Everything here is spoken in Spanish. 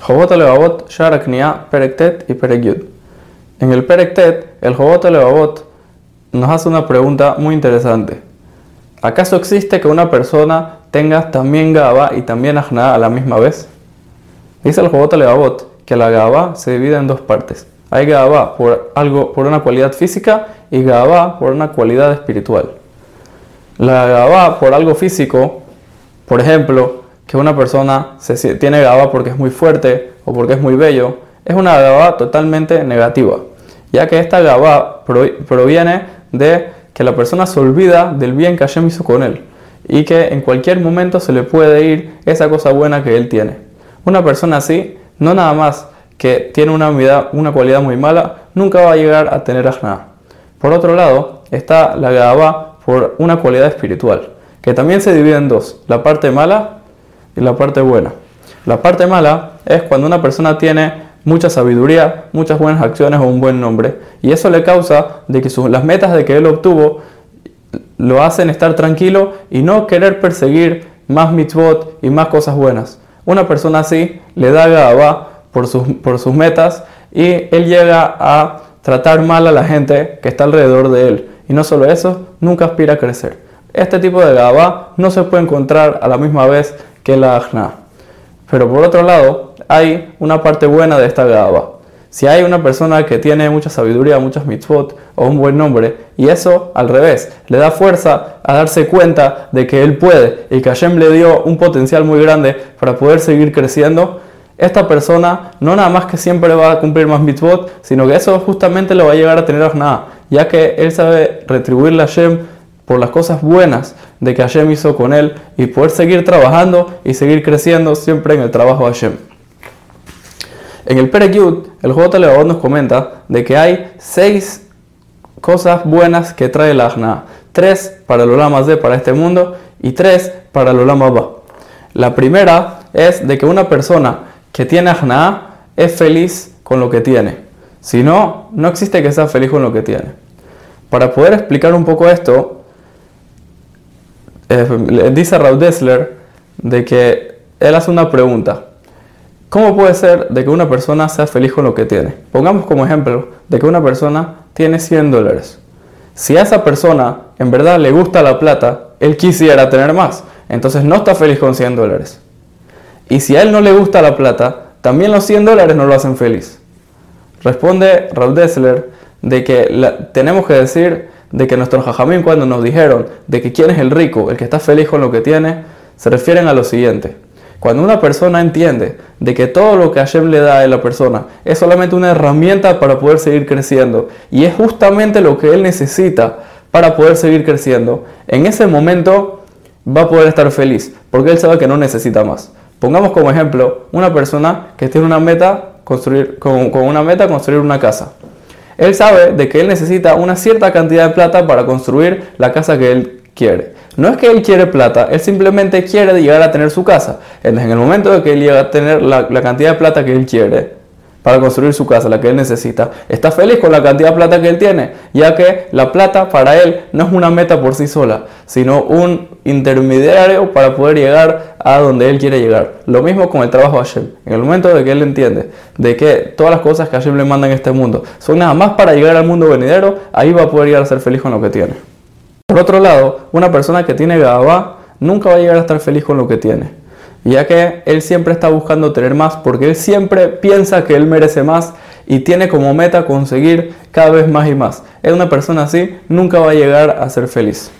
Jobot Levavot, Sharaknia, Perektet y Perekyud. En el Perektet, el Jobot Levavot nos hace una pregunta muy interesante. ¿Acaso existe que una persona tenga también Gaba y también Ajna a la misma vez? Dice el Jobot Levavot que la Gaba se divide en dos partes. Hay Gaba por, algo, por una cualidad física y Gaba por una cualidad espiritual. La Gaba por algo físico, por ejemplo, que una persona se, tiene Gaba porque es muy fuerte o porque es muy bello, es una Gaba totalmente negativa, ya que esta Gaba proviene de que la persona se olvida del bien que Hashem hizo con él y que en cualquier momento se le puede ir esa cosa buena que él tiene. Una persona así, no nada más que tiene una, una cualidad muy mala, nunca va a llegar a tener ajna. Por otro lado, está la Gaba por una cualidad espiritual, que también se divide en dos, la parte mala y la parte buena. La parte mala es cuando una persona tiene mucha sabiduría, muchas buenas acciones o un buen nombre, y eso le causa de que las metas de que él obtuvo lo hacen estar tranquilo y no querer perseguir más mitzvot y más cosas buenas. Una persona así le da gaba por sus, por sus metas y él llega a tratar mal a la gente que está alrededor de él. Y no solo eso, nunca aspira a crecer. Este tipo de gaba no se puede encontrar a la misma vez que la ajna. Pero por otro lado, hay una parte buena de esta gaba. Si hay una persona que tiene mucha sabiduría, muchas mitzvot o un buen nombre, y eso al revés, le da fuerza a darse cuenta de que él puede y que Hashem le dio un potencial muy grande para poder seguir creciendo, esta persona no nada más que siempre va a cumplir más mitzvot, sino que eso justamente lo va a llegar a tener nada, ya que él sabe retribuirle a Hashem por las cosas buenas de que Hashem hizo con él y poder seguir trabajando y seguir creciendo siempre en el trabajo de Hashem. En el Perekyud, el J. Levavot nos comenta de que hay seis cosas buenas que trae el Ajna. Tres para el Olama Z, para este mundo, y tres para el Olama Ba. La primera es de que una persona que tiene Ajna es feliz con lo que tiene. Si no, no existe que sea feliz con lo que tiene. Para poder explicar un poco esto, eh, dice Raúl Dessler de que él hace una pregunta. ¿Cómo puede ser de que una persona sea feliz con lo que tiene? Pongamos como ejemplo de que una persona tiene 100 dólares. Si a esa persona en verdad le gusta la plata, él quisiera tener más. Entonces no está feliz con 100 dólares. Y si a él no le gusta la plata, también los 100 dólares no lo hacen feliz. Responde Raúl Dessler de que tenemos que decir de que nuestros jajamín cuando nos dijeron de que quién es el rico, el que está feliz con lo que tiene, se refieren a lo siguiente. Cuando una persona entiende de que todo lo que Hashem le da a la persona es solamente una herramienta para poder seguir creciendo y es justamente lo que él necesita para poder seguir creciendo, en ese momento va a poder estar feliz porque él sabe que no necesita más. Pongamos como ejemplo una persona que tiene una meta, construir, con, una meta construir una casa. Él sabe de que él necesita una cierta cantidad de plata para construir la casa que él quiere. No es que él quiere plata, él simplemente quiere llegar a tener su casa. En el momento de que él llega a tener la, la cantidad de plata que él quiere, para construir su casa, la que él necesita, está feliz con la cantidad de plata que él tiene, ya que la plata para él no es una meta por sí sola, sino un intermediario para poder llegar a donde él quiere llegar. Lo mismo con el trabajo de Hashem. En el momento de que él entiende de que todas las cosas que Hashem le manda en este mundo son nada más para llegar al mundo venidero, ahí va a poder llegar a ser feliz con lo que tiene. Por otro lado, una persona que tiene Gabá nunca va a llegar a estar feliz con lo que tiene ya que él siempre está buscando tener más, porque él siempre piensa que él merece más y tiene como meta conseguir cada vez más y más. Es una persona así, nunca va a llegar a ser feliz.